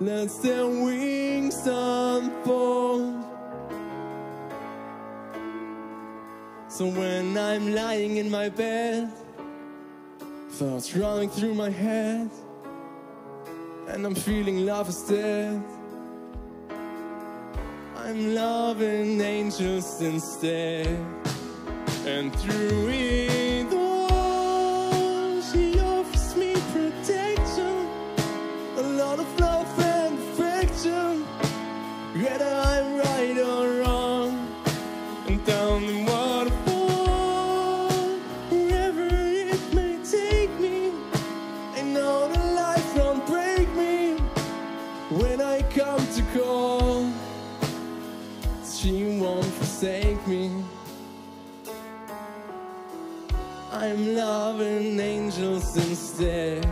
lets their wings unfold. So when I'm lying in my bed, thoughts running through my head, and I'm feeling love is dead. I'm loving angels instead, and through it life won't break me when I come to call. She won't forsake me. I'm loving angels instead.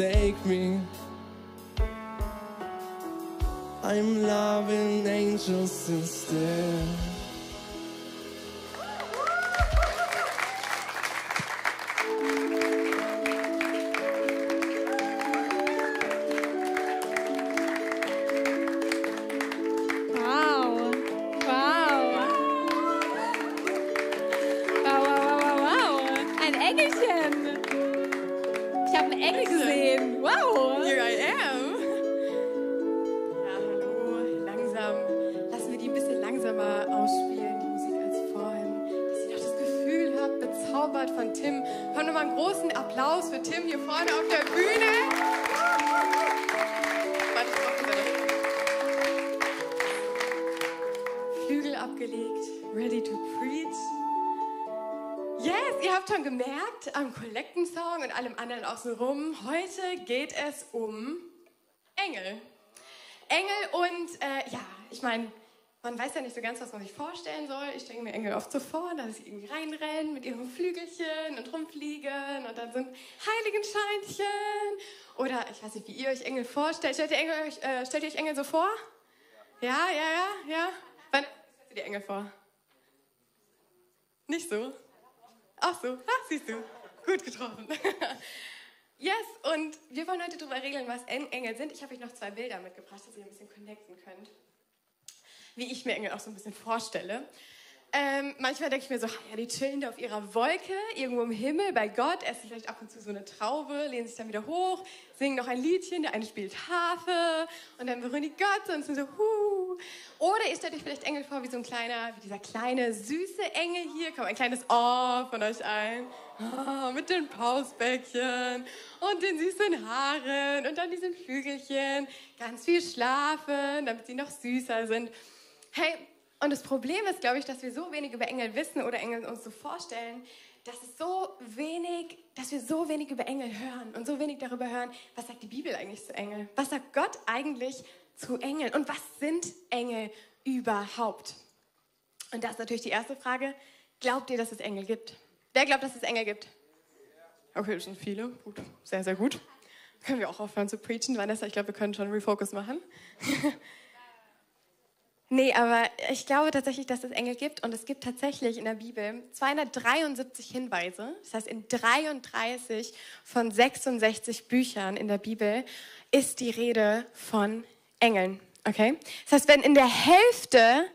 Forsake me. I'm loving angels instead. Habe ein Engel gesehen. Wow. Here I am. Ja, hallo. Langsam. Lassen wir die ein bisschen langsamer ausspielen, die Musik als vorhin. Dass ihr noch das Gefühl habt, bezaubert von Tim. Komm nochmal einen großen Applaus für Tim hier vorne auf der Bühne. Flügel abgelegt, ready to preach. Yes, ihr habt schon gemerkt, am Kollektensong und allem anderen außenrum, heute geht es um Engel. Engel und, äh, ja, ich meine, man weiß ja nicht so ganz, was man sich vorstellen soll. Ich stelle mir Engel oft so vor, dass sie irgendwie reinrennen mit ihren Flügelchen und rumfliegen und dann sind Heiligenscheinchen. Oder ich weiß nicht, wie ihr euch Engel vorstellt. Stellt ihr, Engel, euch, äh, stellt ihr euch Engel so vor? Ja, ja, ja, ja. Wann stellt ihr die Engel vor? Nicht so? Ach so, ah, siehst du. Gut getroffen. yes, und wir wollen heute darüber regeln, was En- Engel sind. Ich habe euch noch zwei Bilder mitgebracht, dass ihr ein bisschen connecten könnt. Wie ich mir Engel auch so ein bisschen vorstelle. Ähm, manchmal denke ich mir so, ja, die chillen da auf ihrer Wolke, irgendwo im Himmel, bei Gott, essen vielleicht ab und zu so eine Traube, lehnen sich dann wieder hoch, singen noch ein Liedchen, der eine spielt Harfe und dann berühren die Gott und sind so, huh. Oder ihr stellt euch vielleicht Engel vor wie so ein kleiner, wie dieser kleine, süße Engel hier, kommt ein kleines Oh von euch ein, oh, mit den Pausbäckchen und den süßen Haaren und dann diesen Flügelchen, ganz viel schlafen, damit sie noch süßer sind. Hey, und das Problem ist, glaube ich, dass wir so wenig über Engel wissen oder Engel uns so vorstellen, dass es so wenig, dass wir so wenig über Engel hören und so wenig darüber hören, was sagt die Bibel eigentlich zu Engeln? Was sagt Gott eigentlich zu Engeln? Und was sind Engel überhaupt? Und das ist natürlich die erste Frage. Glaubt ihr, dass es Engel gibt? Wer glaubt, dass es Engel gibt? Okay, das sind viele. Gut, sehr, sehr gut. Können wir auch aufhören zu preachen, Vanessa? Ich glaube, wir können schon Refocus machen. Nee, aber ich glaube tatsächlich, dass es Engel gibt und es gibt tatsächlich in der Bibel 273 Hinweise. Das heißt, in 33 von 66 Büchern in der Bibel ist die Rede von Engeln. Okay? Das heißt, wenn in der Hälfte,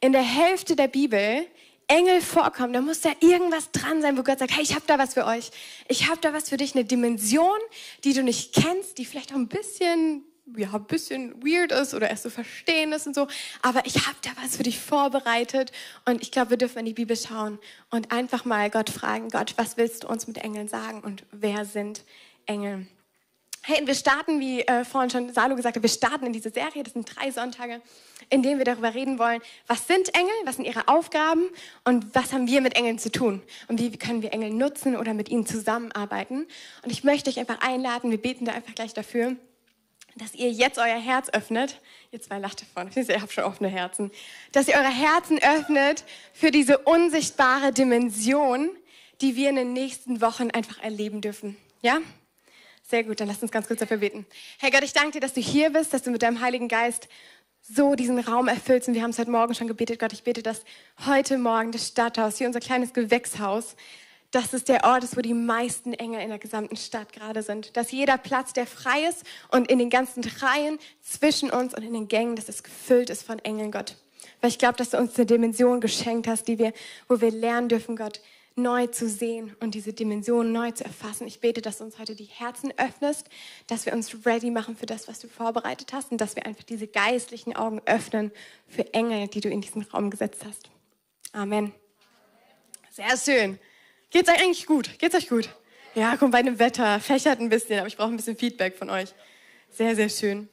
in der Hälfte der Bibel Engel vorkommen, dann muss da irgendwas dran sein, wo Gott sagt, hey, ich habe da was für euch. Ich habe da was für dich, eine Dimension, die du nicht kennst, die vielleicht auch ein bisschen ja, ein bisschen weird ist oder erst zu verstehen ist und so. Aber ich habe da was für dich vorbereitet und ich glaube, wir dürfen in die Bibel schauen und einfach mal Gott fragen, Gott, was willst du uns mit Engeln sagen und wer sind Engel? Hey, wir starten, wie äh, vorhin schon Salo gesagt hat, wir starten in diese Serie, das sind drei Sonntage, in denen wir darüber reden wollen, was sind Engel, was sind ihre Aufgaben und was haben wir mit Engeln zu tun und wie können wir Engel nutzen oder mit ihnen zusammenarbeiten. Und ich möchte euch einfach einladen, wir beten da einfach gleich dafür, dass ihr jetzt euer Herz öffnet. Ihr zwei lacht davon, ihr habt schon offene Herzen. Dass ihr eure Herzen öffnet für diese unsichtbare Dimension, die wir in den nächsten Wochen einfach erleben dürfen. Ja? Sehr gut, dann lasst uns ganz kurz dafür beten. Herr Gott, ich danke dir, dass du hier bist, dass du mit deinem Heiligen Geist so diesen Raum erfüllst. Und wir haben es heute Morgen schon gebetet. Gott, ich bete, dass heute Morgen das Stadthaus, hier unser kleines Gewächshaus, dass es der Ort ist, wo die meisten Engel in der gesamten Stadt gerade sind. Dass jeder Platz, der frei ist und in den ganzen Reihen zwischen uns und in den Gängen, dass es gefüllt ist von Engeln, Gott. Weil ich glaube, dass du uns eine Dimension geschenkt hast, die wir, wo wir lernen dürfen, Gott, neu zu sehen und diese Dimension neu zu erfassen. Ich bete, dass du uns heute die Herzen öffnest, dass wir uns ready machen für das, was du vorbereitet hast und dass wir einfach diese geistlichen Augen öffnen für Engel, die du in diesen Raum gesetzt hast. Amen. Sehr schön. Geht's euch eigentlich gut? Geht's euch gut? Ja, komm, bei dem Wetter fächert ein bisschen, aber ich brauche ein bisschen Feedback von euch. Sehr, sehr schön.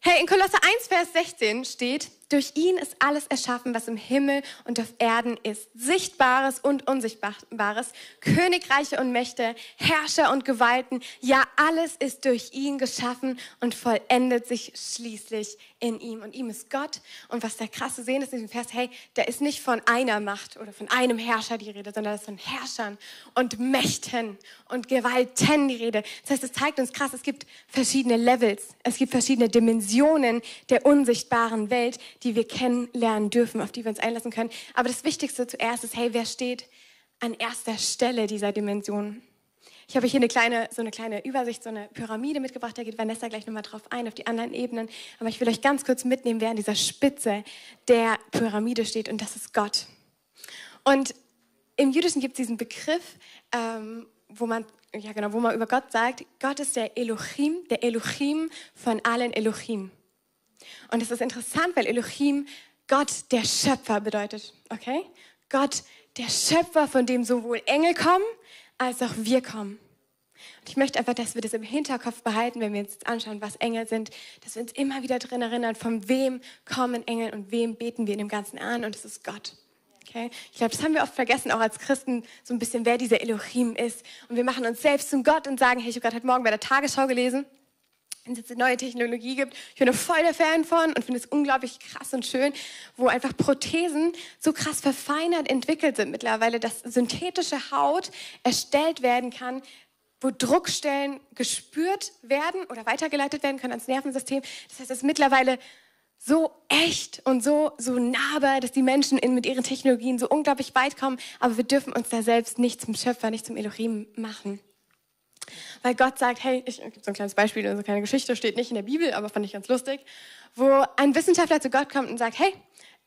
Hey, in Kolosser 1, Vers 16 steht, durch ihn ist alles erschaffen, was im Himmel und auf Erden ist. Sichtbares und Unsichtbares, Königreiche und Mächte, Herrscher und Gewalten. Ja, alles ist durch ihn geschaffen und vollendet sich schließlich in ihm. Und ihm ist Gott. Und was der krasse sehen ist in diesem Vers, hey, da ist nicht von einer Macht oder von einem Herrscher die Rede, sondern es ist von Herrschern und Mächten und Gewalten die Rede. Das heißt, es zeigt uns krass, es gibt verschiedene Levels, es gibt verschiedene Dimensionen der unsichtbaren Welt, die wir kennenlernen dürfen, auf die wir uns einlassen können. Aber das Wichtigste zuerst ist, hey, wer steht an erster Stelle dieser Dimension? Ich habe hier eine kleine, so eine kleine Übersicht, so eine Pyramide mitgebracht. Da geht Vanessa gleich nochmal drauf ein, auf die anderen Ebenen. Aber ich will euch ganz kurz mitnehmen, wer an dieser Spitze der Pyramide steht. Und das ist Gott. Und im Jüdischen gibt es diesen Begriff, ähm, wo man ja genau, wo man über Gott sagt, Gott ist der Elohim, der Elohim von allen Elohim. Und es ist interessant, weil Elohim Gott der Schöpfer bedeutet. Okay? Gott der Schöpfer, von dem sowohl Engel kommen, als auch wir kommen. Und ich möchte einfach, dass wir das im Hinterkopf behalten, wenn wir uns jetzt anschauen, was Engel sind, dass wir uns immer wieder drin erinnern, von wem kommen Engel und wem beten wir in dem Ganzen an. Und es ist Gott. Okay? Ich glaube, das haben wir oft vergessen, auch als Christen, so ein bisschen, wer dieser Elohim ist. Und wir machen uns selbst zum Gott und sagen, hey, ich habe gerade heute Morgen bei der Tagesschau gelesen, wenn es jetzt eine neue Technologie gibt. Ich bin voll der Fan von und finde es unglaublich krass und schön, wo einfach Prothesen so krass verfeinert entwickelt sind mittlerweile, dass synthetische Haut erstellt werden kann, wo Druckstellen gespürt werden oder weitergeleitet werden können ans Nervensystem. Das heißt, es ist mittlerweile so echt und so, so nahbar, dass die Menschen in, mit ihren Technologien so unglaublich weit kommen. Aber wir dürfen uns da selbst nicht zum Schöpfer, nicht zum Elohim machen. Weil Gott sagt, hey, ich gebe so ein kleines Beispiel, so eine kleine Geschichte steht nicht in der Bibel, aber fand ich ganz lustig, wo ein Wissenschaftler zu Gott kommt und sagt, hey,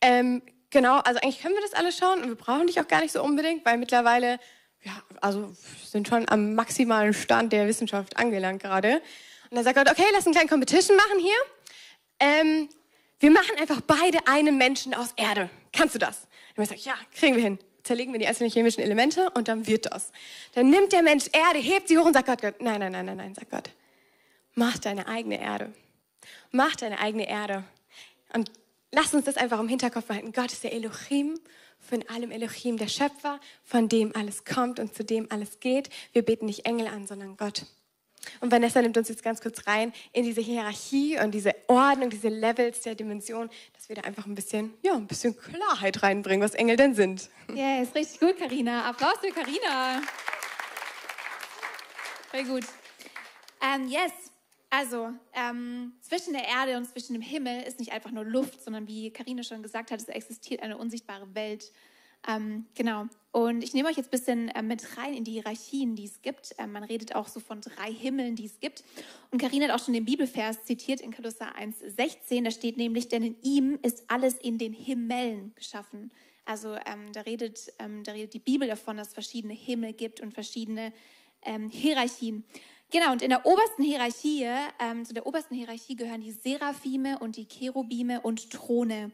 ähm, genau, also eigentlich können wir das alles schauen und wir brauchen dich auch gar nicht so unbedingt, weil mittlerweile, ja, also sind schon am maximalen Stand der Wissenschaft angelangt gerade. Und dann sagt Gott, okay, lass einen kleinen Competition machen hier. Ähm, wir machen einfach beide einen Menschen aus Erde. Kannst du das? Und ich sage, ja, kriegen wir hin zerlegen wir die einzelnen chemischen Elemente und dann wird das. Dann nimmt der Mensch Erde, hebt sie hoch und sagt Gott, Gott nein, nein, nein, nein, nein, sagt Gott. Mach deine eigene Erde. Mach deine eigene Erde. Und lass uns das einfach im Hinterkopf behalten. Gott ist der Elohim von allem Elohim, der Schöpfer, von dem alles kommt und zu dem alles geht. Wir beten nicht Engel an, sondern Gott. Und Vanessa nimmt uns jetzt ganz kurz rein in diese Hierarchie und diese Ordnung, diese Levels der Dimension, dass wir da einfach ein bisschen, ja, ein bisschen Klarheit reinbringen, was Engel denn sind. Ist richtig gut, Karina. Applaus für Karina. Voll gut. Ähm, yes, also ähm, zwischen der Erde und zwischen dem Himmel ist nicht einfach nur Luft, sondern wie Karina schon gesagt hat, es existiert eine unsichtbare Welt. Ähm, genau. Und ich nehme euch jetzt ein bisschen äh, mit rein in die Hierarchien, die es gibt. Ähm, man redet auch so von drei Himmeln, die es gibt. Und Karina hat auch schon den Bibelvers zitiert in Kolosser 1,16. Da steht nämlich, denn in ihm ist alles in den Himmelen geschaffen. Also ähm, da, redet, ähm, da redet die Bibel davon, dass es verschiedene Himmel gibt und verschiedene ähm, Hierarchien. Genau, und in der obersten Hierarchie, ähm, zu der obersten Hierarchie gehören die Seraphime und die Cherubime und Throne.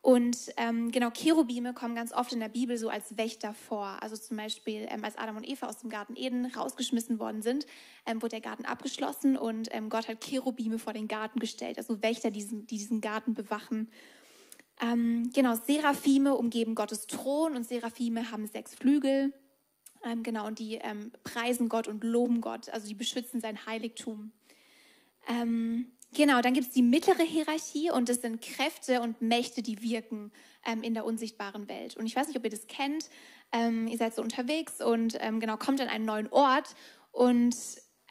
Und ähm, genau, Cherubime kommen ganz oft in der Bibel so als Wächter vor. Also zum Beispiel, ähm, als Adam und Eva aus dem Garten Eden rausgeschmissen worden sind, ähm, wurde der Garten abgeschlossen und ähm, Gott hat Cherubime vor den Garten gestellt, also Wächter, die diesen, die diesen Garten bewachen. Ähm, genau, Seraphime umgeben Gottes Thron und Seraphime haben sechs Flügel. Ähm, genau, und die preisen Gott und loben Gott, also die beschützen sein Heiligtum. Ähm, Genau, dann gibt es die mittlere Hierarchie und das sind Kräfte und Mächte, die wirken ähm, in der unsichtbaren Welt. Und ich weiß nicht, ob ihr das kennt. Ähm, ihr seid so unterwegs und ähm, genau kommt an einen neuen Ort und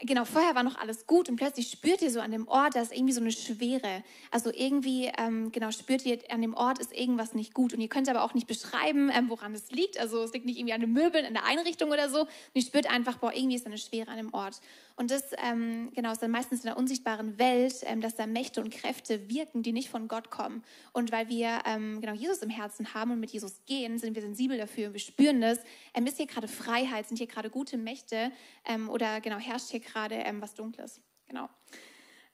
genau, vorher war noch alles gut und plötzlich spürt ihr so an dem Ort, da ist irgendwie so eine Schwere. Also irgendwie, ähm, genau, spürt ihr, an dem Ort ist irgendwas nicht gut. Und ihr könnt aber auch nicht beschreiben, ähm, woran es liegt. Also es liegt nicht irgendwie an den Möbeln, in der Einrichtung oder so. Und ihr spürt einfach, boah, irgendwie ist da eine Schwere an dem Ort. Und das, ähm, genau, ist dann meistens in der unsichtbaren Welt, ähm, dass da Mächte und Kräfte wirken, die nicht von Gott kommen. Und weil wir, ähm, genau, Jesus im Herzen haben und mit Jesus gehen, sind wir sensibel dafür und wir spüren das. Ähm, ist hier gerade Freiheit, sind hier gerade gute Mächte oder genau, herrscht hier gerade ähm, was Dunkles. Genau.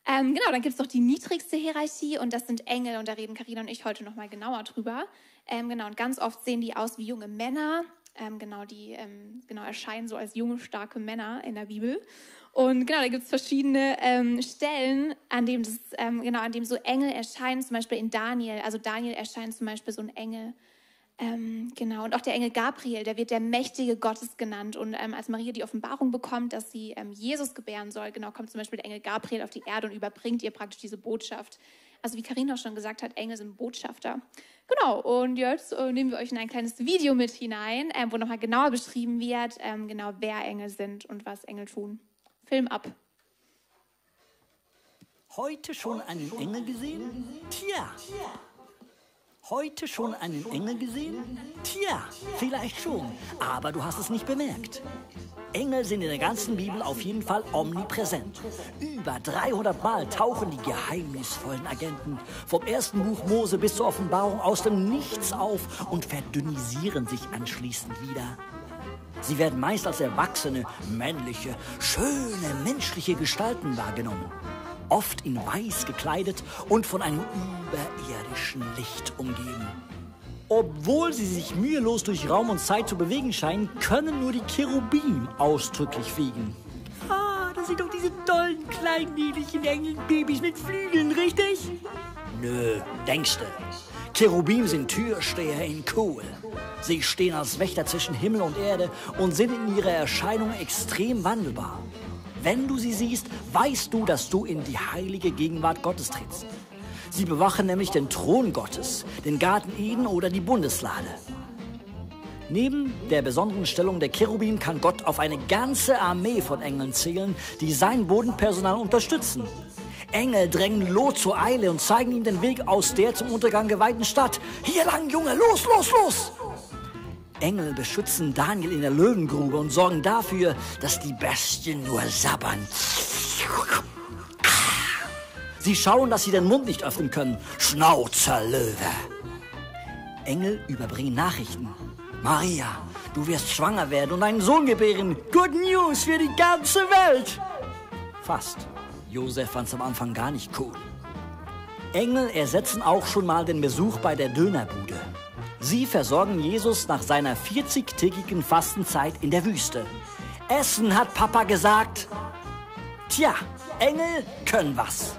Ähm, genau, dann gibt es noch die niedrigste Hierarchie und das sind Engel und da reden Karina und ich heute nochmal genauer drüber. Ähm, genau, und ganz oft sehen die aus wie junge Männer. Ähm, genau, die ähm, genau, erscheinen so als junge, starke Männer in der Bibel. Und genau, da gibt es verschiedene ähm, Stellen, an dem, das, ähm, genau, an dem so Engel erscheinen, zum Beispiel in Daniel. Also Daniel erscheint zum Beispiel so ein Engel. Ähm, genau, und auch der Engel Gabriel, der wird der mächtige Gottes genannt. Und ähm, als Maria die Offenbarung bekommt, dass sie ähm, Jesus gebären soll, genau, kommt zum Beispiel der Engel Gabriel auf die Erde und überbringt ihr praktisch diese Botschaft. Also wie Karina schon gesagt hat, Engel sind Botschafter. Genau, und jetzt äh, nehmen wir euch in ein kleines Video mit hinein, äh, wo nochmal genauer beschrieben wird, ähm, genau wer Engel sind und was Engel tun. Film ab. Heute schon einen Engel gesehen? Tja. Heute schon einen Engel gesehen? Tja, vielleicht schon, aber du hast es nicht bemerkt. Engel sind in der ganzen Bibel auf jeden Fall omnipräsent. Über 300 Mal tauchen die geheimnisvollen Agenten vom ersten Buch Mose bis zur Offenbarung aus dem Nichts auf und verdünnisieren sich anschließend wieder. Sie werden meist als erwachsene, männliche, schöne, menschliche Gestalten wahrgenommen. Oft in weiß gekleidet und von einem überirdischen Licht umgeben. Obwohl sie sich mühelos durch Raum und Zeit zu bewegen scheinen, können nur die Cherubim ausdrücklich fliegen. Ah, das sind doch diese tollen, kleinen, niedlichen Engelbabys mit Flügeln, richtig? Nö, denkste. Cherubim sind Türsteher in Kohl. Sie stehen als Wächter zwischen Himmel und Erde und sind in ihrer Erscheinung extrem wandelbar. Wenn du sie siehst, weißt du, dass du in die heilige Gegenwart Gottes trittst. Sie bewachen nämlich den Thron Gottes, den Garten Eden oder die Bundeslade. Neben der besonderen Stellung der Cherubim kann Gott auf eine ganze Armee von Engeln zählen, die sein Bodenpersonal unterstützen. Engel drängen Lot zur Eile und zeigen ihm den Weg aus der zum Untergang geweihten Stadt. Hier lang, Junge, los, los, los! Engel beschützen Daniel in der Löwengrube und sorgen dafür, dass die Bestien nur sabbern. Sie schauen, dass sie den Mund nicht öffnen können. Schnauzer Löwe. Engel überbringen Nachrichten. Maria, du wirst schwanger werden und einen Sohn gebären. Good News für die ganze Welt. Fast. Josef fand es am Anfang gar nicht cool. Engel ersetzen auch schon mal den Besuch bei der Dönerbude. Sie versorgen Jesus nach seiner 40-tägigen Fastenzeit in der Wüste. Essen hat Papa gesagt. Tja, Engel können was.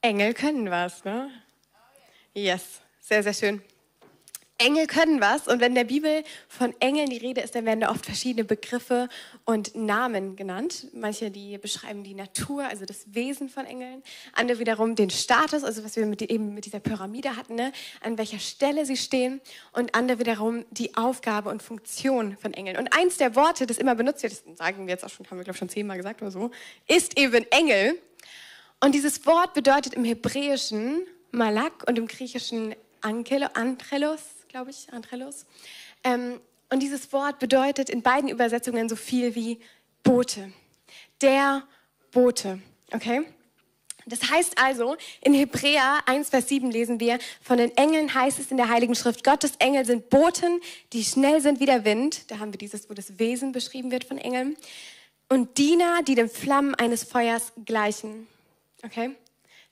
Engel können was, ne? Yes, sehr, sehr schön. Engel können was und wenn in der Bibel von Engeln die Rede ist, dann werden da oft verschiedene Begriffe und Namen genannt. Manche, die beschreiben die Natur, also das Wesen von Engeln. Andere wiederum den Status, also was wir mit, eben mit dieser Pyramide hatten, ne? an welcher Stelle sie stehen. Und andere wiederum die Aufgabe und Funktion von Engeln. Und eins der Worte, das immer benutzt wird, das sagen wir jetzt auch schon, haben wir glaube ich schon zehnmal gesagt oder so, ist eben Engel. Und dieses Wort bedeutet im Hebräischen Malak und im Griechischen Angelo, Antrelos, glaube ich, Andrelos. Ähm, und dieses Wort bedeutet in beiden Übersetzungen so viel wie Bote. Der Bote, okay? Das heißt also, in Hebräer 1, Vers 7 lesen wir, von den Engeln heißt es in der Heiligen Schrift, Gottes Engel sind Boten, die schnell sind wie der Wind. Da haben wir dieses, wo das Wesen beschrieben wird von Engeln. Und Diener, die den Flammen eines Feuers gleichen. Okay?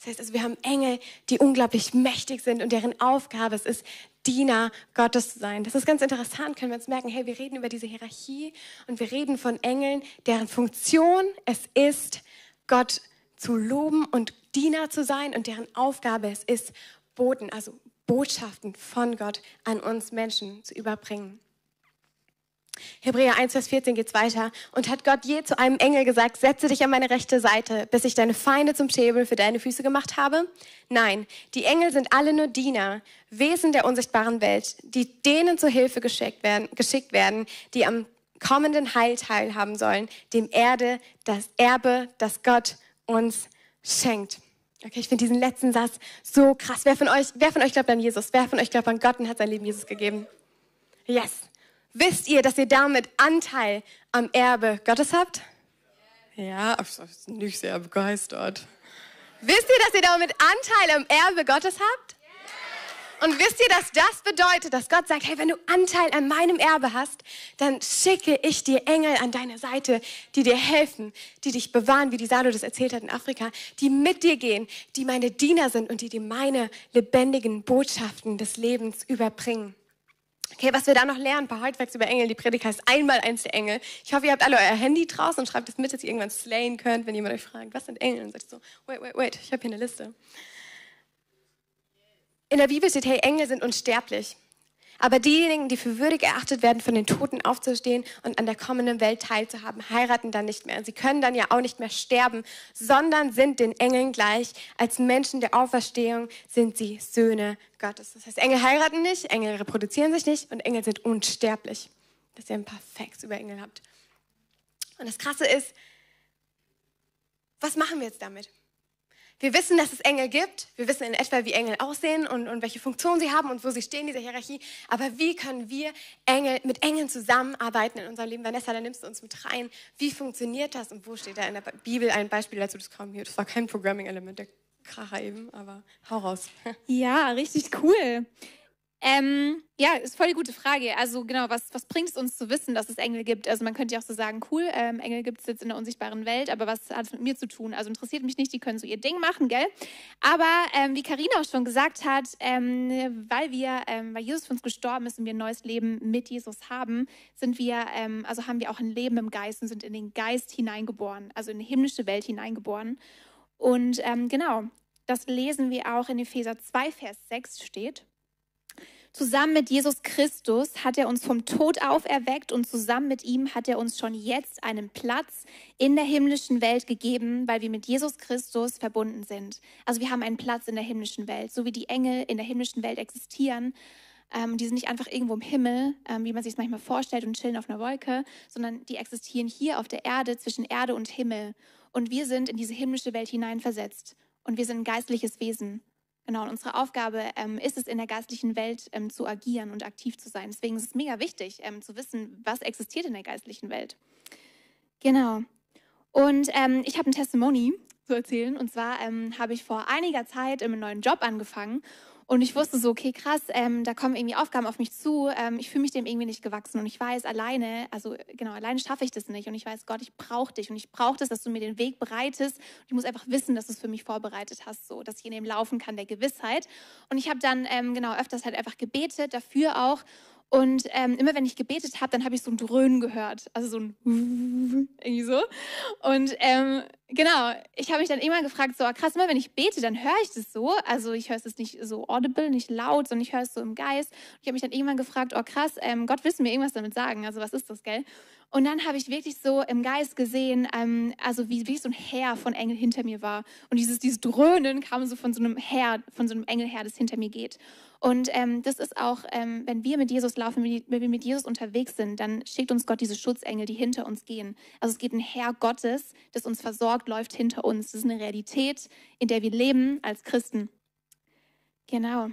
Das heißt also, wir haben Engel, die unglaublich mächtig sind und deren Aufgabe es ist, Diener Gottes zu sein. Das ist ganz interessant, können wir uns merken, hey, wir reden über diese Hierarchie und wir reden von Engeln, deren Funktion es ist, Gott zu loben und Diener zu sein und deren Aufgabe es ist, Boten, also Botschaften von Gott an uns Menschen zu überbringen. Hebräer 1, Vers 14 geht's weiter. Und hat Gott je zu einem Engel gesagt, setze dich an meine rechte Seite, bis ich deine Feinde zum Schäbel für deine Füße gemacht habe? Nein, die Engel sind alle nur Diener, Wesen der unsichtbaren Welt, die denen zur Hilfe geschickt werden, geschickt werden die am kommenden Heil teilhaben sollen, dem Erde, das Erbe, das Gott uns schenkt. Okay, ich finde diesen letzten Satz so krass. Wer von euch, wer von euch glaubt an Jesus? Wer von euch glaubt an Gott und hat sein Leben Jesus gegeben? Yes. Wisst ihr, dass ihr damit Anteil am Erbe Gottes habt? Ja, ich bin nicht sehr begeistert. Wisst ihr, dass ihr damit Anteil am Erbe Gottes habt? Und wisst ihr, dass das bedeutet, dass Gott sagt, hey, wenn du Anteil an meinem Erbe hast, dann schicke ich dir Engel an deine Seite, die dir helfen, die dich bewahren, wie die Salo das erzählt hat in Afrika, die mit dir gehen, die meine Diener sind und die dir meine lebendigen Botschaften des Lebens überbringen. Okay, was wir da noch lernen, ein paar Hardfacts über Engel. Die Predigt heißt einmal eins der Engel. Ich hoffe, ihr habt alle euer Handy draußen und schreibt es mit, dass ihr irgendwann slayen könnt, wenn jemand euch fragt, was sind Engel? Und sagt so, wait, wait, wait, ich habe hier eine Liste. In der Bibel steht, hey, Engel sind unsterblich. Aber diejenigen, die für würdig erachtet werden, von den Toten aufzustehen und an der kommenden Welt teilzuhaben, heiraten dann nicht mehr. Sie können dann ja auch nicht mehr sterben, sondern sind den Engeln gleich. Als Menschen der Auferstehung sind sie Söhne Gottes. Das heißt, Engel heiraten nicht, Engel reproduzieren sich nicht und Engel sind unsterblich. Dass ihr ein paar Facts über Engel habt. Und das Krasse ist, was machen wir jetzt damit? Wir wissen, dass es Engel gibt. Wir wissen in etwa, wie Engel aussehen und, und welche Funktion sie haben und wo sie stehen in dieser Hierarchie. Aber wie können wir Engel, mit Engeln zusammenarbeiten in unserem Leben? Vanessa, da nimmst du uns mit rein. Wie funktioniert das und wo steht da in der Bibel ein Beispiel dazu? Das kam hier. Das war kein Programming-Element, der Kracher eben, aber hau raus. Ja, richtig cool. Ähm, ja, ist voll die gute Frage. Also genau, was, was bringt es uns zu wissen, dass es Engel gibt? Also man könnte ja auch so sagen, cool, ähm, Engel gibt es jetzt in der unsichtbaren Welt, aber was hat es mit mir zu tun? Also interessiert mich nicht, die können so ihr Ding machen, gell? Aber ähm, wie Karina auch schon gesagt hat, ähm, weil wir, ähm, weil Jesus für uns gestorben ist und wir ein neues Leben mit Jesus haben, sind wir, ähm, also haben wir auch ein Leben im Geist und sind in den Geist hineingeboren, also in die himmlische Welt hineingeboren. Und genau, das lesen wir auch in Epheser 2, Vers 6 steht. Zusammen mit Jesus Christus hat er uns vom Tod auferweckt und zusammen mit ihm hat er uns schon jetzt einen Platz in der himmlischen Welt gegeben, weil wir mit Jesus Christus verbunden sind. Also wir haben einen Platz in der himmlischen Welt, so wie die Engel in der himmlischen Welt existieren. Ähm, die sind nicht einfach irgendwo im Himmel, ähm, wie man sich es manchmal vorstellt und chillen auf einer Wolke, sondern die existieren hier auf der Erde zwischen Erde und Himmel. Und wir sind in diese himmlische Welt hineinversetzt. Und wir sind ein geistliches Wesen. Genau, und unsere Aufgabe ähm, ist es, in der geistlichen Welt ähm, zu agieren und aktiv zu sein. Deswegen ist es mega wichtig, ähm, zu wissen, was existiert in der geistlichen Welt. Genau. Und ähm, ich habe ein Testimony zu erzählen. Und zwar ähm, habe ich vor einiger Zeit einen neuen Job angefangen und ich wusste so, okay, krass, ähm, da kommen irgendwie Aufgaben auf mich zu. Ähm, ich fühle mich dem irgendwie nicht gewachsen und ich weiß, alleine, also genau, alleine schaffe ich das nicht. Und ich weiß, Gott, ich brauche dich und ich brauche das, dass du mir den Weg bereitest. Und ich muss einfach wissen, dass du es für mich vorbereitet hast, so, dass ich in dem laufen kann der Gewissheit. Und ich habe dann ähm, genau öfters halt einfach gebetet, dafür auch. Und ähm, immer wenn ich gebetet habe, dann habe ich so ein Dröhnen gehört. Also so ein irgendwie so. Und ähm, genau, ich habe mich dann immer gefragt, so ah, krass, immer wenn ich bete, dann höre ich das so. Also ich höre es nicht so audible, nicht laut, sondern ich höre es so im Geist. Und ich habe mich dann irgendwann gefragt, oh krass, ähm, Gott willst mir irgendwas damit sagen? Also was ist das, gell? Und dann habe ich wirklich so im Geist gesehen, ähm, also wie, wie so ein Heer von Engeln hinter mir war. Und dieses, dieses Dröhnen kam so von so einem Heer, von so einem Engelheer, das hinter mir geht. Und ähm, das ist auch, ähm, wenn wir mit Jesus laufen, wenn wir mit Jesus unterwegs sind, dann schickt uns Gott diese Schutzengel, die hinter uns gehen. Also es geht ein Herr Gottes, das uns versorgt, läuft hinter uns. Das ist eine Realität, in der wir leben als Christen. Genau.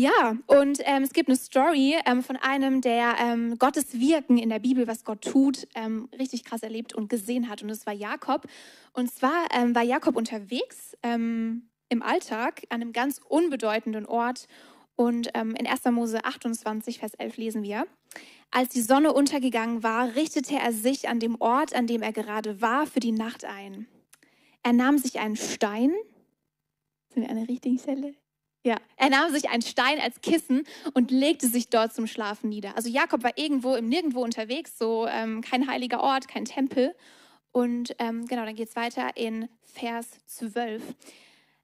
Ja, und ähm, es gibt eine Story ähm, von einem, der ähm, Gottes Wirken in der Bibel, was Gott tut, ähm, richtig krass erlebt und gesehen hat. Und das war Jakob. Und zwar ähm, war Jakob unterwegs ähm, im Alltag an einem ganz unbedeutenden Ort. Und in 1. Mose 28, Vers 11 lesen wir, als die Sonne untergegangen war, richtete er sich an dem Ort, an dem er gerade war, für die Nacht ein. Er nahm sich einen Stein. Sind wir an der richtigen Stelle? Ja, er nahm sich einen Stein als Kissen und legte sich dort zum Schlafen nieder. Also Jakob war irgendwo im Nirgendwo unterwegs, so ähm, kein heiliger Ort, kein Tempel. Und ähm, genau, dann geht es weiter in Vers 12.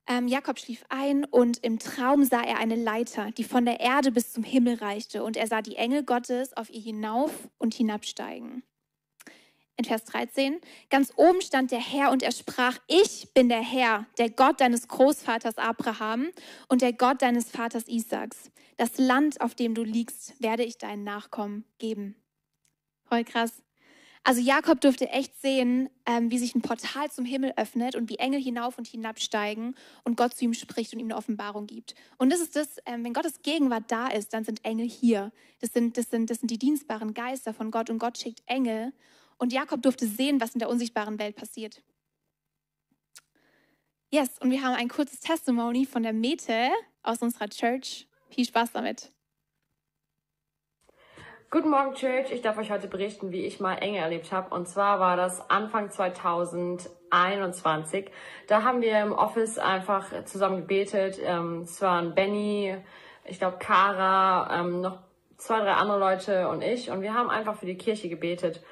Ähm, Jakob schlief ein und im Traum sah er eine Leiter, die von der Erde bis zum Himmel reichte. Und er sah die Engel Gottes auf ihr hinauf und hinabsteigen in Vers 13, ganz oben stand der Herr und er sprach, ich bin der Herr, der Gott deines Großvaters Abraham und der Gott deines Vaters Isaaks. Das Land, auf dem du liegst, werde ich deinen Nachkommen geben. Voll krass. Also Jakob durfte echt sehen, ähm, wie sich ein Portal zum Himmel öffnet und wie Engel hinauf und hinabsteigen und Gott zu ihm spricht und ihm eine Offenbarung gibt. Und das ist das, ähm, wenn Gottes Gegenwart da ist, dann sind Engel hier. Das sind, das, sind, das sind die dienstbaren Geister von Gott und Gott schickt Engel und Jakob durfte sehen, was in der unsichtbaren Welt passiert. Yes, und wir haben ein kurzes Testimony von der Mete aus unserer Church. Viel Spaß damit. Guten Morgen, Church. Ich darf euch heute berichten, wie ich mal Enge erlebt habe. Und zwar war das Anfang 2021. Da haben wir im Office einfach zusammen gebetet. Ähm, es waren Benny, ich glaube Kara, ähm, noch zwei, drei andere Leute und ich. Und wir haben einfach für die Kirche gebetet.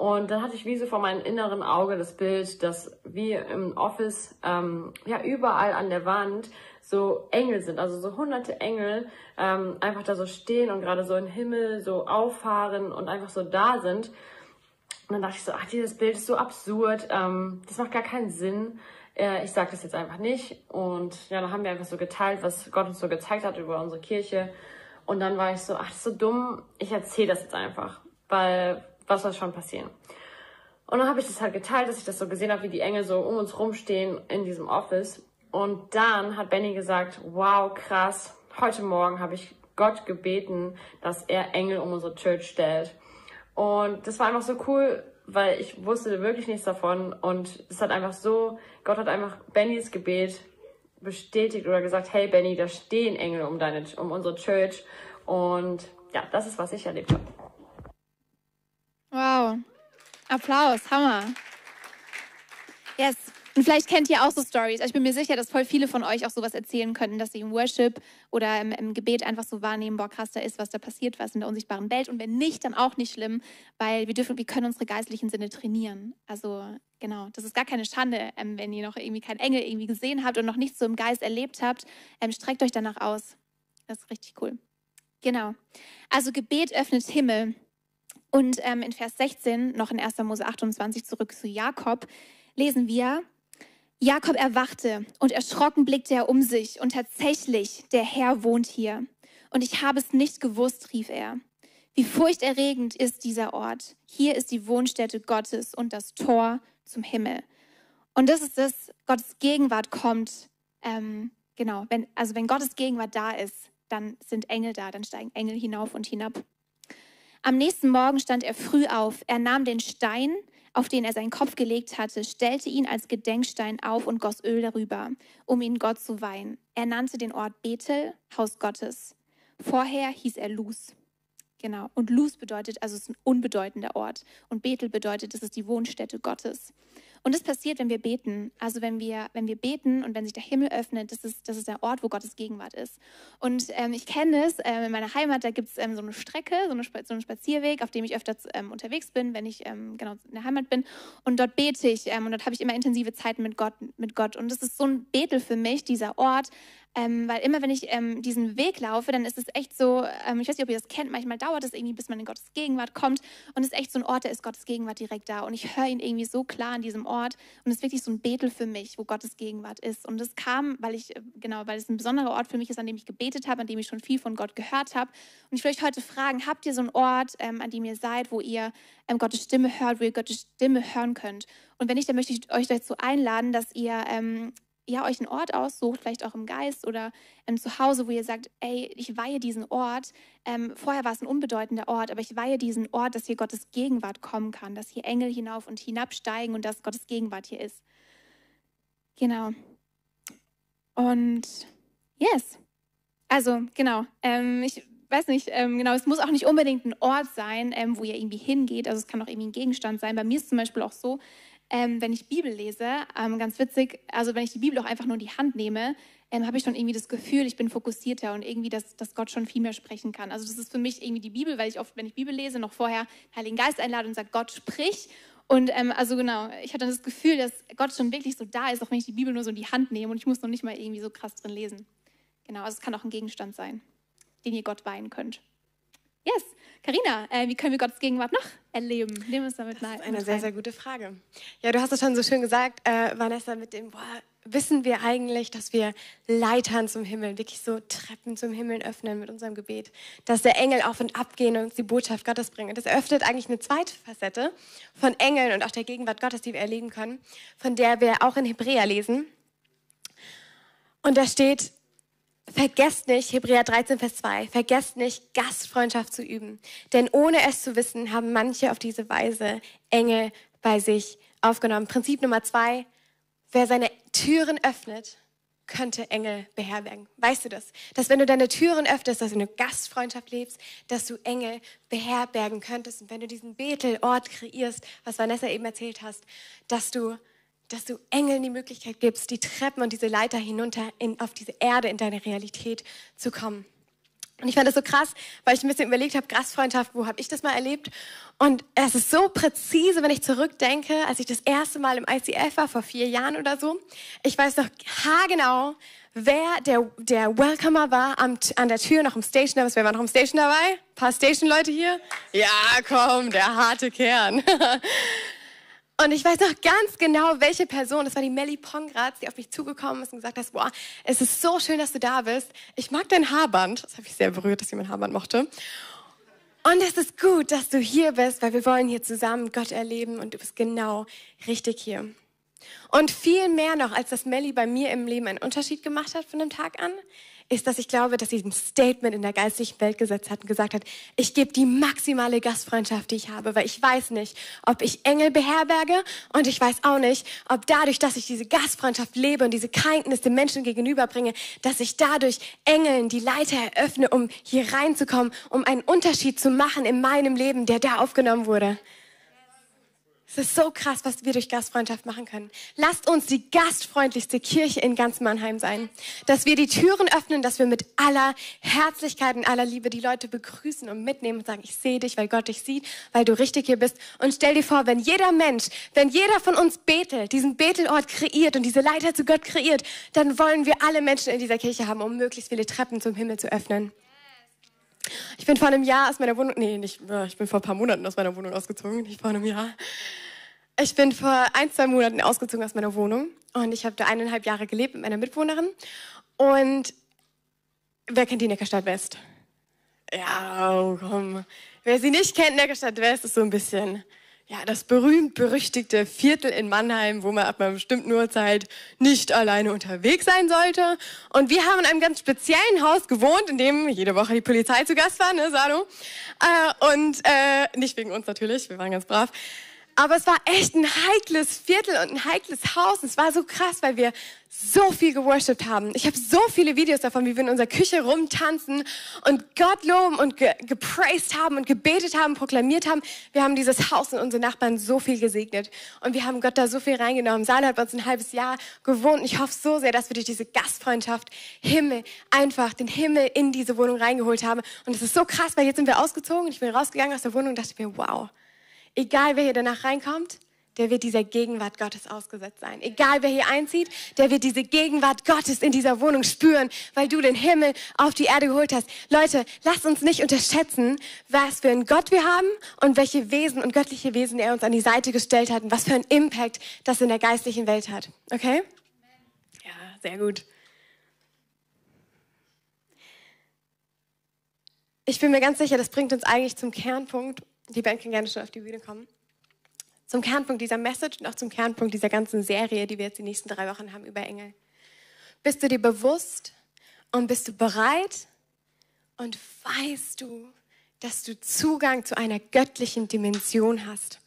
Und dann hatte ich wie so vor meinem inneren Auge das Bild, dass wir im Office ähm, ja überall an der Wand so Engel sind, also so hunderte Engel ähm, einfach da so stehen und gerade so im Himmel so auffahren und einfach so da sind. Und dann dachte ich so, ach, dieses Bild ist so absurd, ähm, das macht gar keinen Sinn. Äh, ich sage das jetzt einfach nicht. Und ja, dann haben wir einfach so geteilt, was Gott uns so gezeigt hat über unsere Kirche. Und dann war ich so, ach, das ist so dumm, ich erzähle das jetzt einfach. Weil was soll schon passieren? Und dann habe ich das halt geteilt, dass ich das so gesehen habe, wie die Engel so um uns rumstehen in diesem Office. Und dann hat Benny gesagt, wow, krass, heute Morgen habe ich Gott gebeten, dass er Engel um unsere Church stellt. Und das war einfach so cool, weil ich wusste wirklich nichts davon. Und es hat einfach so, Gott hat einfach Bennys Gebet bestätigt oder gesagt, hey Benny, da stehen Engel um deine, um unsere Church. Und ja, das ist, was ich erlebt habe. Wow. Applaus, Hammer. Yes. Und vielleicht kennt ihr auch so Stories. Ich bin mir sicher, dass voll viele von euch auch sowas erzählen könnten, dass sie im Worship oder im, im, Gebet einfach so wahrnehmen, boah, krass, da ist was da passiert, was in der unsichtbaren Welt. Und wenn nicht, dann auch nicht schlimm, weil wir dürfen, wir können unsere geistlichen Sinne trainieren. Also genau, das ist gar keine Schande, ähm, wenn ihr noch irgendwie keinen Engel irgendwie gesehen habt und noch nichts so im Geist erlebt habt. Ähm, streckt euch danach aus. Das ist richtig cool. Genau. Also Gebet öffnet Himmel. Und ähm, in Vers 16, noch in 1. Mose 28 zurück zu Jakob, lesen wir, Jakob erwachte und erschrocken blickte er um sich und tatsächlich, der Herr wohnt hier. Und ich habe es nicht gewusst, rief er. Wie furchterregend ist dieser Ort. Hier ist die Wohnstätte Gottes und das Tor zum Himmel. Und das ist das, Gottes Gegenwart kommt, ähm, genau, wenn, also wenn Gottes Gegenwart da ist, dann sind Engel da, dann steigen Engel hinauf und hinab. Am nächsten Morgen stand er früh auf. Er nahm den Stein, auf den er seinen Kopf gelegt hatte, stellte ihn als Gedenkstein auf und goss Öl darüber, um ihn Gott zu weihen. Er nannte den Ort Bethel, Haus Gottes. Vorher hieß er Luz. Genau. Und Luz bedeutet, also es ist ein unbedeutender Ort. Und Bethel bedeutet, es ist die Wohnstätte Gottes. Und das passiert, wenn wir beten. Also wenn wir, wenn wir beten und wenn sich der Himmel öffnet, das ist, das ist der Ort, wo Gottes Gegenwart ist. Und ähm, ich kenne es, ähm, in meiner Heimat, da gibt es ähm, so eine Strecke, so, eine, so einen Spazierweg, auf dem ich öfter ähm, unterwegs bin, wenn ich ähm, genau in der Heimat bin. Und dort bete ich ähm, und dort habe ich immer intensive Zeiten mit Gott, mit Gott. Und das ist so ein Betel für mich, dieser Ort, ähm, weil immer, wenn ich ähm, diesen Weg laufe, dann ist es echt so, ähm, ich weiß nicht, ob ihr das kennt, manchmal dauert es irgendwie, bis man in Gottes Gegenwart kommt. Und es ist echt so ein Ort, da ist Gottes Gegenwart direkt da. Und ich höre ihn irgendwie so klar an diesem Ort. Und es ist wirklich so ein Betel für mich, wo Gottes Gegenwart ist. Und das kam, weil ich, äh, genau, weil es ein besonderer Ort für mich ist, an dem ich gebetet habe, an dem ich schon viel von Gott gehört habe. Und ich will euch heute fragen, habt ihr so einen Ort, ähm, an dem ihr seid, wo ihr ähm, Gottes Stimme hört, wo ihr Gottes Stimme hören könnt? Und wenn nicht, dann möchte ich euch dazu einladen, dass ihr ähm, ihr euch einen Ort aussucht, vielleicht auch im Geist oder ähm, zu Hause, wo ihr sagt, ey, ich weihe diesen Ort. Ähm, vorher war es ein unbedeutender Ort, aber ich weihe diesen Ort, dass hier Gottes Gegenwart kommen kann, dass hier Engel hinauf und hinabsteigen und dass Gottes Gegenwart hier ist. Genau. Und yes. Also, genau. Ähm, ich weiß nicht, ähm, genau, es muss auch nicht unbedingt ein Ort sein, ähm, wo ihr irgendwie hingeht. Also es kann auch irgendwie ein Gegenstand sein. Bei mir ist es zum Beispiel auch so, ähm, wenn ich Bibel lese, ähm, ganz witzig, also wenn ich die Bibel auch einfach nur in die Hand nehme, ähm, habe ich schon irgendwie das Gefühl, ich bin fokussierter und irgendwie, dass, dass Gott schon viel mehr sprechen kann. Also das ist für mich irgendwie die Bibel, weil ich oft, wenn ich Bibel lese, noch vorher Heiligen Geist einlade und sage, Gott sprich. Und ähm, also genau, ich hatte das Gefühl, dass Gott schon wirklich so da ist, auch wenn ich die Bibel nur so in die Hand nehme und ich muss noch nicht mal irgendwie so krass drin lesen. Genau, also es kann auch ein Gegenstand sein, den ihr Gott weihen könnt. Yes, Karina, äh, wie können wir Gottes Gegenwart noch erleben? Nehmen wir uns damit das ist eine sehr, sehr gute Frage. Ja, du hast es schon so schön gesagt, äh, Vanessa, mit dem, boah, wissen wir eigentlich, dass wir Leitern zum Himmel, wirklich so Treppen zum Himmel öffnen mit unserem Gebet, dass der Engel auf und ab gehen und uns die Botschaft Gottes bringen. Das eröffnet eigentlich eine zweite Facette von Engeln und auch der Gegenwart Gottes, die wir erleben können, von der wir auch in Hebräer lesen. Und da steht, Vergesst nicht, Hebräer 13, Vers 2, vergesst nicht, Gastfreundschaft zu üben. Denn ohne es zu wissen, haben manche auf diese Weise Engel bei sich aufgenommen. Prinzip Nummer zwei, wer seine Türen öffnet, könnte Engel beherbergen. Weißt du das? Dass wenn du deine Türen öffnest, dass du eine Gastfreundschaft lebst, dass du Engel beherbergen könntest. Und wenn du diesen Betelort kreierst, was Vanessa eben erzählt hast, dass du dass du Engeln die Möglichkeit gibst, die Treppen und diese Leiter hinunter in, auf diese Erde, in deine Realität zu kommen. Und ich fand das so krass, weil ich ein bisschen überlegt habe, Gastfreundschaft, wo habe ich das mal erlebt? Und es ist so präzise, wenn ich zurückdenke, als ich das erste Mal im ICF war, vor vier Jahren oder so. Ich weiß noch haargenau, wer der, der Welcomer war am, an der Tür, noch im Station. Was, wer war noch im Station dabei? Ein paar Station-Leute hier? Ja, komm, der harte Kern. Und ich weiß noch ganz genau, welche Person, das war die Melly Pongratz, die auf mich zugekommen ist und gesagt hat, boah, es ist so schön, dass du da bist. Ich mag dein Haarband. Das habe ich sehr berührt, dass jemand Haarband mochte. Und es ist gut, dass du hier bist, weil wir wollen hier zusammen Gott erleben und du bist genau richtig hier. Und viel mehr noch, als dass Melly bei mir im Leben einen Unterschied gemacht hat von dem Tag an, ist, dass ich glaube, dass sie ein Statement in der geistlichen Welt gesetzt hat und gesagt hat, ich gebe die maximale Gastfreundschaft, die ich habe, weil ich weiß nicht, ob ich Engel beherberge und ich weiß auch nicht, ob dadurch, dass ich diese Gastfreundschaft lebe und diese Kindness den Menschen gegenüberbringe, dass ich dadurch Engeln die Leiter eröffne, um hier reinzukommen, um einen Unterschied zu machen in meinem Leben, der da aufgenommen wurde. Es ist so krass, was wir durch Gastfreundschaft machen können. Lasst uns die gastfreundlichste Kirche in ganz Mannheim sein. Dass wir die Türen öffnen, dass wir mit aller Herzlichkeit und aller Liebe die Leute begrüßen und mitnehmen und sagen, ich sehe dich, weil Gott dich sieht, weil du richtig hier bist. Und stell dir vor, wenn jeder Mensch, wenn jeder von uns betet, diesen Betelort kreiert und diese Leiter zu Gott kreiert, dann wollen wir alle Menschen in dieser Kirche haben, um möglichst viele Treppen zum Himmel zu öffnen. Ich bin vor einem Jahr aus meiner Wohnung, nee, nicht, ich bin vor ein paar Monaten aus meiner Wohnung ausgezogen, nicht vor einem Jahr. Ich bin vor ein, zwei Monaten ausgezogen aus meiner Wohnung und ich habe da eineinhalb Jahre gelebt mit meiner Mitwohnerin. Und wer kennt die Neckarstadt West? Ja, oh, komm. Wer sie nicht kennt, Neckarstadt West ist so ein bisschen ja, das berühmt-berüchtigte Viertel in Mannheim, wo man ab einer bestimmten Uhrzeit nicht alleine unterwegs sein sollte. Und wir haben in einem ganz speziellen Haus gewohnt, in dem jede Woche die Polizei zu Gast war, ne, Sano? Äh, und äh, nicht wegen uns natürlich, wir waren ganz brav. Aber es war echt ein heikles Viertel und ein heikles Haus. Es war so krass, weil wir so viel geworshipped haben. Ich habe so viele Videos davon, wie wir in unserer Küche rumtanzen und Gott loben und ge gepraised haben und gebetet haben, proklamiert haben. Wir haben dieses Haus und unsere Nachbarn so viel gesegnet. Und wir haben Gott da so viel reingenommen. Sarah hat bei uns ein halbes Jahr gewohnt. Und ich hoffe so sehr, dass wir durch diese Gastfreundschaft Himmel einfach den Himmel in diese Wohnung reingeholt haben. Und es ist so krass, weil jetzt sind wir ausgezogen. Ich bin rausgegangen aus der Wohnung und dachte mir, wow, Egal wer hier danach reinkommt, der wird dieser Gegenwart Gottes ausgesetzt sein. Egal wer hier einzieht, der wird diese Gegenwart Gottes in dieser Wohnung spüren, weil du den Himmel auf die Erde geholt hast. Leute, lasst uns nicht unterschätzen, was für einen Gott wir haben und welche Wesen und göttliche Wesen er uns an die Seite gestellt hat und was für einen Impact das in der geistlichen Welt hat. Okay? Ja, sehr gut. Ich bin mir ganz sicher, das bringt uns eigentlich zum Kernpunkt die Band kann gerne schon auf die Bühne kommen. Zum Kernpunkt dieser Message und auch zum Kernpunkt dieser ganzen Serie, die wir jetzt die nächsten drei Wochen haben über Engel. Bist du dir bewusst und bist du bereit und weißt du, dass du Zugang zu einer göttlichen Dimension hast?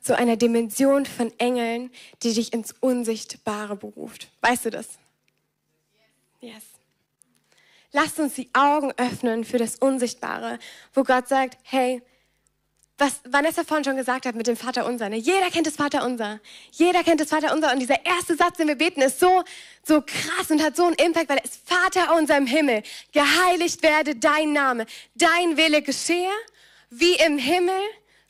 Zu einer Dimension von Engeln, die dich ins Unsichtbare beruft. Weißt du das? Yes. Lasst uns die Augen öffnen für das Unsichtbare, wo Gott sagt, hey, was Vanessa vorhin schon gesagt hat mit dem Vater Unser. Ne? Jeder kennt das Vater Unser. Jeder kennt das Vater Unser. Und dieser erste Satz, den wir beten, ist so, so krass und hat so einen Impact, weil es Vater Unser im Himmel. Geheiligt werde dein Name. Dein Wille geschehe, wie im Himmel,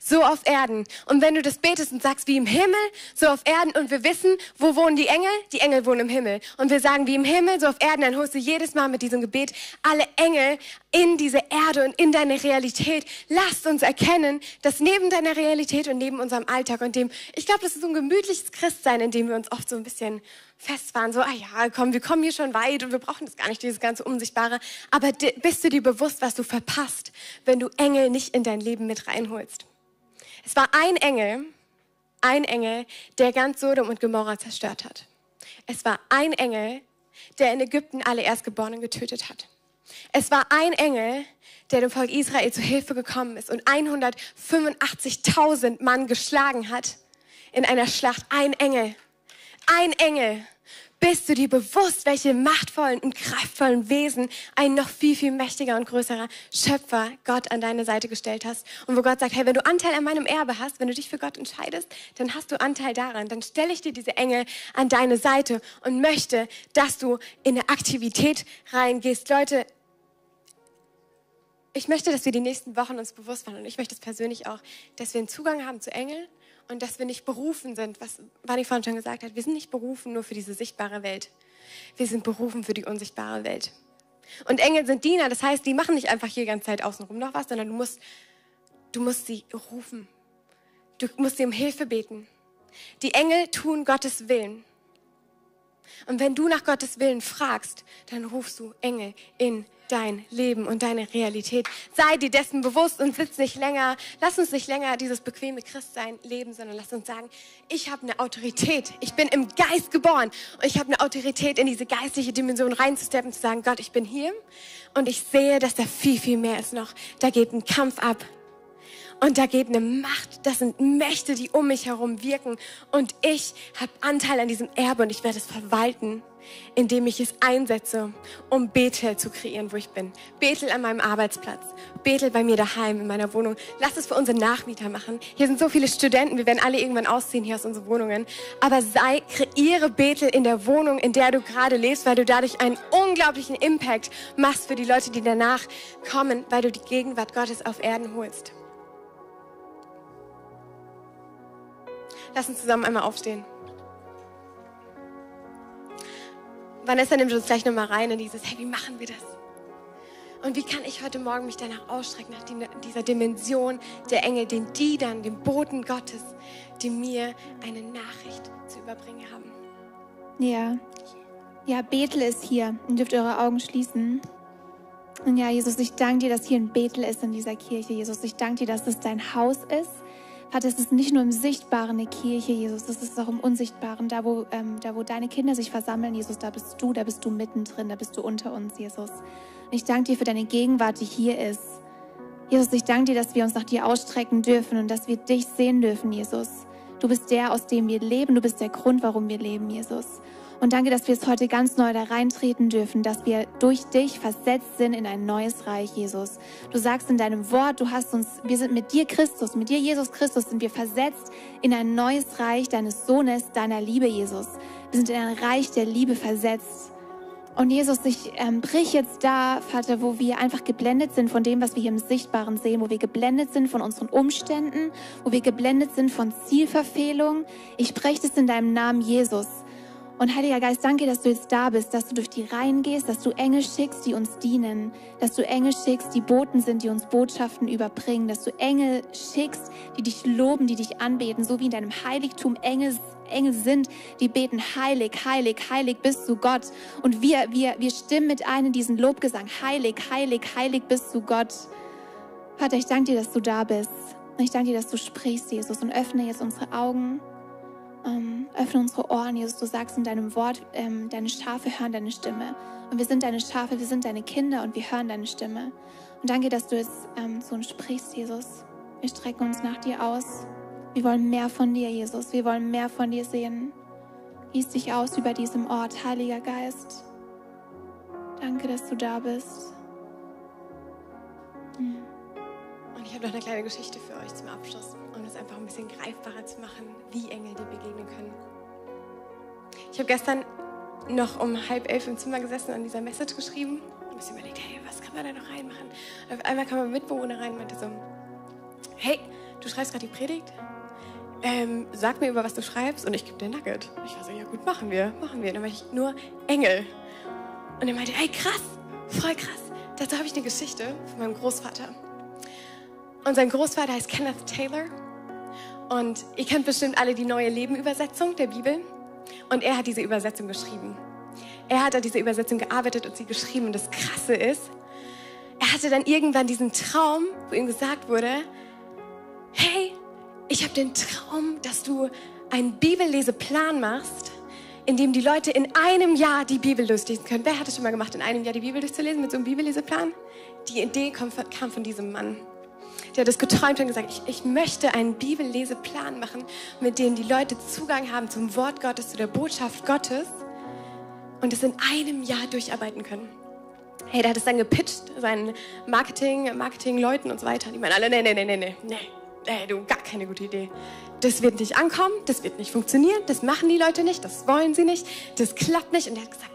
so auf Erden. Und wenn du das betest und sagst, wie im Himmel, so auf Erden, und wir wissen, wo wohnen die Engel? Die Engel wohnen im Himmel. Und wir sagen, wie im Himmel, so auf Erden, dann holst du jedes Mal mit diesem Gebet alle Engel in diese Erde und in deine Realität. Lasst uns erkennen, dass neben deiner Realität und neben unserem Alltag und dem, ich glaube, das ist so ein gemütliches Christsein, in dem wir uns oft so ein bisschen festfahren, so, ah ja, komm, wir kommen hier schon weit und wir brauchen das gar nicht, dieses ganze Unsichtbare. Aber bist du dir bewusst, was du verpasst, wenn du Engel nicht in dein Leben mit reinholst? Es war ein Engel, ein Engel, der ganz Sodom und Gomorra zerstört hat. Es war ein Engel, der in Ägypten alle Erstgeborenen getötet hat. Es war ein Engel, der dem Volk Israel zu Hilfe gekommen ist und 185.000 Mann geschlagen hat in einer Schlacht. Ein Engel. Ein Engel bist du dir bewusst, welche machtvollen und kraftvollen Wesen ein noch viel, viel mächtiger und größerer Schöpfer Gott an deine Seite gestellt hast? Und wo Gott sagt, hey, wenn du Anteil an meinem Erbe hast, wenn du dich für Gott entscheidest, dann hast du Anteil daran. Dann stelle ich dir diese Engel an deine Seite und möchte, dass du in eine Aktivität reingehst. Leute, ich möchte, dass wir die nächsten Wochen uns bewusst machen und ich möchte es persönlich auch, dass wir einen Zugang haben zu Engeln und dass wir nicht berufen sind, was Vani vorhin schon gesagt hat. Wir sind nicht berufen nur für diese sichtbare Welt. Wir sind berufen für die unsichtbare Welt. Und Engel sind Diener, das heißt, die machen nicht einfach hier die ganze Zeit außenrum noch was, sondern du musst, du musst sie rufen. Du musst sie um Hilfe beten. Die Engel tun Gottes Willen. Und wenn du nach Gottes Willen fragst, dann rufst du Engel in dein Leben und deine Realität. Sei dir dessen bewusst und sitz nicht länger, lass uns nicht länger dieses bequeme Christsein leben, sondern lass uns sagen, ich habe eine Autorität. Ich bin im Geist geboren und ich habe eine Autorität, in diese geistliche Dimension reinzusteppen, zu sagen, Gott, ich bin hier und ich sehe, dass da viel, viel mehr ist noch. Da geht ein Kampf ab. Und da geht eine Macht, das sind Mächte, die um mich herum wirken. Und ich habe Anteil an diesem Erbe und ich werde es verwalten indem ich es einsetze, um Bethel zu kreieren, wo ich bin. Bethel an meinem Arbeitsplatz, Bethel bei mir daheim, in meiner Wohnung. Lass es für unsere Nachmieter machen. Hier sind so viele Studenten, wir werden alle irgendwann ausziehen hier aus unseren Wohnungen. Aber sei, kreiere Bethel in der Wohnung, in der du gerade lebst, weil du dadurch einen unglaublichen Impact machst für die Leute, die danach kommen, weil du die Gegenwart Gottes auf Erden holst. Lass uns zusammen einmal aufstehen. Vanessa nimmt uns gleich nochmal rein in dieses, hey, wie machen wir das? Und wie kann ich heute Morgen mich danach ausstrecken, nach dieser Dimension der Engel, den Dienern, den Boten Gottes, die mir eine Nachricht zu überbringen haben? Ja. Ja, Bethel ist hier. Ihr dürft eure Augen schließen. Und ja, Jesus, ich danke dir, dass hier ein Bethel ist in dieser Kirche. Jesus, ich danke dir, dass es dein Haus ist Vater, es ist nicht nur im Sichtbaren eine Kirche, Jesus, es ist auch im Unsichtbaren, da wo, ähm, da wo deine Kinder sich versammeln, Jesus, da bist du, da bist du mittendrin, da bist du unter uns, Jesus. Und ich danke dir für deine Gegenwart, die hier ist. Jesus, ich danke dir, dass wir uns nach dir ausstrecken dürfen und dass wir dich sehen dürfen, Jesus. Du bist der, aus dem wir leben, du bist der Grund, warum wir leben, Jesus. Und danke, dass wir es heute ganz neu da reintreten dürfen, dass wir durch dich versetzt sind in ein neues Reich, Jesus. Du sagst in deinem Wort, du hast uns, wir sind mit dir Christus, mit dir Jesus Christus sind wir versetzt in ein neues Reich deines Sohnes, deiner Liebe, Jesus. Wir sind in ein Reich der Liebe versetzt. Und Jesus, ich ähm, brich jetzt da, Vater, wo wir einfach geblendet sind von dem, was wir hier im Sichtbaren sehen, wo wir geblendet sind von unseren Umständen, wo wir geblendet sind von Zielverfehlung. Ich breche es in deinem Namen, Jesus. Und Heiliger Geist, danke, dass du jetzt da bist, dass du durch die Reihen gehst, dass du Engel schickst, die uns dienen, dass du Engel schickst, die Boten sind, die uns Botschaften überbringen, dass du Engel schickst, die dich loben, die dich anbeten, so wie in deinem Heiligtum Engel, Engel sind, die beten, heilig, heilig, heilig bist du Gott. Und wir, wir, wir stimmen mit ein in diesen Lobgesang, heilig, heilig, heilig bist du Gott. Vater, ich danke dir, dass du da bist. Und ich danke dir, dass du sprichst, Jesus, und öffne jetzt unsere Augen Ähm, öffne unsere Ohren, Jesus. Du sagst in deinem Wort, ähm, deine Schafe hören deine Stimme. Und wir sind deine Schafe, wir sind deine Kinder und wir hören deine Stimme. Und danke, dass du jetzt ähm, zu uns sprichst, Jesus. Wir strecken uns nach dir aus. Wir wollen mehr von dir, Jesus. Wir wollen mehr von dir sehen. Gieß dich aus über diesem Ort, Heiliger Geist. Danke, dass du da bist. Und ich habe noch eine kleine Geschichte für euch zum Abschluss, um das einfach ein bisschen greifbarer zu machen, wie Engel dir begegnen können. Ich habe gestern noch um halb elf im Zimmer gesessen und dieser Message geschrieben und ein bisschen überlegt, hey, was kann man da noch reinmachen? Und auf einmal kam mein Mitbewohner rein und meinte so, hey, du schreibst gerade die Predigt? Ähm, sag mir über was du schreibst und ich gebe dir Nugget. Ich war so, ja gut, machen wir, machen wir. Und dann meinte ich, nur Engel. Und er meinte, hey, krass, voll krass. Dazu habe ich eine Geschichte von meinem Großvater. Und sein Großvater heißt Kenneth Taylor. Und ihr kennt bestimmt alle die neue Leben-Übersetzung der Bibel. Und er hat diese Übersetzung geschrieben. Er hat an dieser Übersetzung gearbeitet und sie geschrieben. Und das Krasse ist, er hatte dann irgendwann diesen Traum, wo ihm gesagt wurde, hey, ich habe den Traum, dass du einen Bibelleseplan machst, in dem die Leute in einem Jahr die Bibel durchlesen können. Wer hat es schon mal gemacht, in einem Jahr die Bibel durchzulesen mit so einem Bibelleseplan? Die Idee kam von, kam von diesem Mann. Der hat es geträumt und gesagt, ich, ich möchte einen Bibelleseplan machen, mit dem die Leute Zugang haben zum Wort Gottes, zu der Botschaft Gottes und es in einem Jahr durcharbeiten können. Hey, der hat es dann gepitcht, seinen Marketing, Marketingleuten und so weiter. Die meinen alle, nee, nee, nee, nee, nee, nee, du, gar keine gute Idee. Das wird nicht ankommen, das wird nicht funktionieren, das machen die Leute nicht, das wollen sie nicht, das klappt nicht. Und er hat gesagt,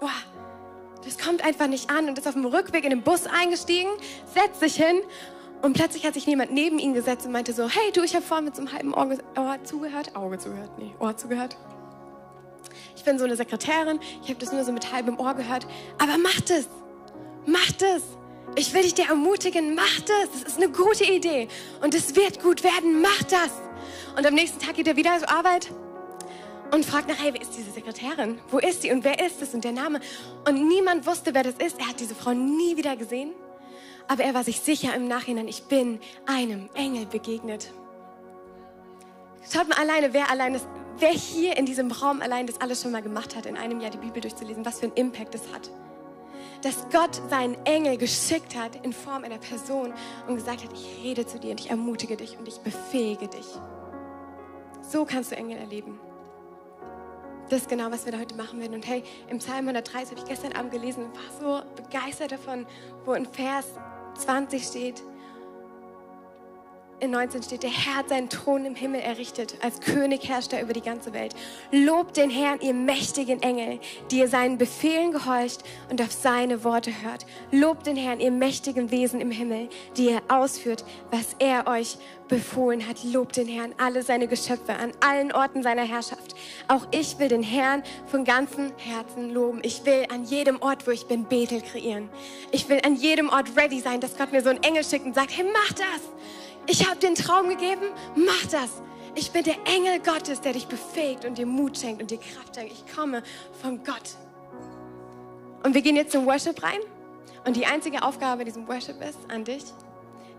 boah, das kommt einfach nicht an und ist auf dem Rückweg in den Bus eingestiegen, setzt sich hin und plötzlich hat sich jemand neben ihn gesetzt und meinte so, hey du, ich habe vorhin mit so einem halben Ohr, Ohr zugehört, Auge zugehört, nee, Ohr zugehört. Ich bin so eine Sekretärin, ich habe das nur so mit halbem Ohr gehört, aber mach das, mach das. Ich will dich dir ermutigen, mach das. Das ist eine gute Idee. Und es wird gut werden, mach das. Und am nächsten Tag geht er wieder zur Arbeit und fragt nach, hey, wer ist diese Sekretärin? Wo ist sie und wer ist es und der Name? Und niemand wusste, wer das ist. Er hat diese Frau nie wieder gesehen. Aber er war sich sicher im Nachhinein, ich bin einem Engel begegnet. Schaut mal alleine, wer allein ist, wer hier in diesem Raum allein das alles schon mal gemacht hat, in einem Jahr die Bibel durchzulesen, was für einen Impact das hat. Dass Gott seinen Engel geschickt hat in Form einer Person und gesagt hat, ich rede zu dir und ich ermutige dich und ich befähige dich. So kannst du Engel erleben. Das ist genau, was wir da heute machen werden. Und hey, im Psalm 130 habe ich gestern Abend gelesen und war so begeistert davon, wo in Vers 20 steht, in 19 steht, der Herr hat seinen Thron im Himmel errichtet, als König herrscht er über die ganze Welt. Lobt den Herrn, ihr mächtigen Engel, die ihr seinen Befehlen gehorcht und auf seine Worte hört. Lobt den Herrn, ihr mächtigen Wesen im Himmel, die ihr ausführt, was er euch befohlen hat. Lobt den Herrn, alle seine Geschöpfe an allen Orten seiner Herrschaft. Auch ich will den Herrn von ganzem Herzen loben. Ich will an jedem Ort, wo ich bin, Bethel kreieren. Ich will an jedem Ort ready sein, dass Gott mir so einen Engel schickt und sagt, hey, mach das. Ich habe den Traum gegeben, mach das. Ich bin der Engel Gottes, der dich befähigt und dir Mut schenkt und dir Kraft schenkt. Ich komme von Gott. Und wir gehen jetzt zum Worship rein. Und die einzige Aufgabe in diesem Worship ist an dich,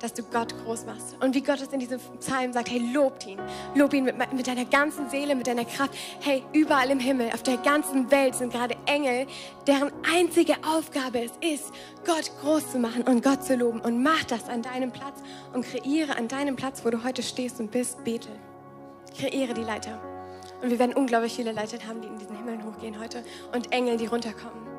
dass du Gott groß machst. Und wie Gott es in diesem Psalm sagt, hey, lobt ihn. Lob ihn mit, mit deiner ganzen Seele, mit deiner Kraft. Hey, überall im Himmel, auf der ganzen Welt sind gerade Engel, deren einzige Aufgabe es ist, Gott groß zu machen und Gott zu loben. Und mach das an deinem Platz und kreiere an deinem Platz, wo du heute stehst und bist, Bethel. Kreiere die Leiter. Und wir werden unglaublich viele Leiter haben, die in diesen Himmel hochgehen heute und Engel, die runterkommen.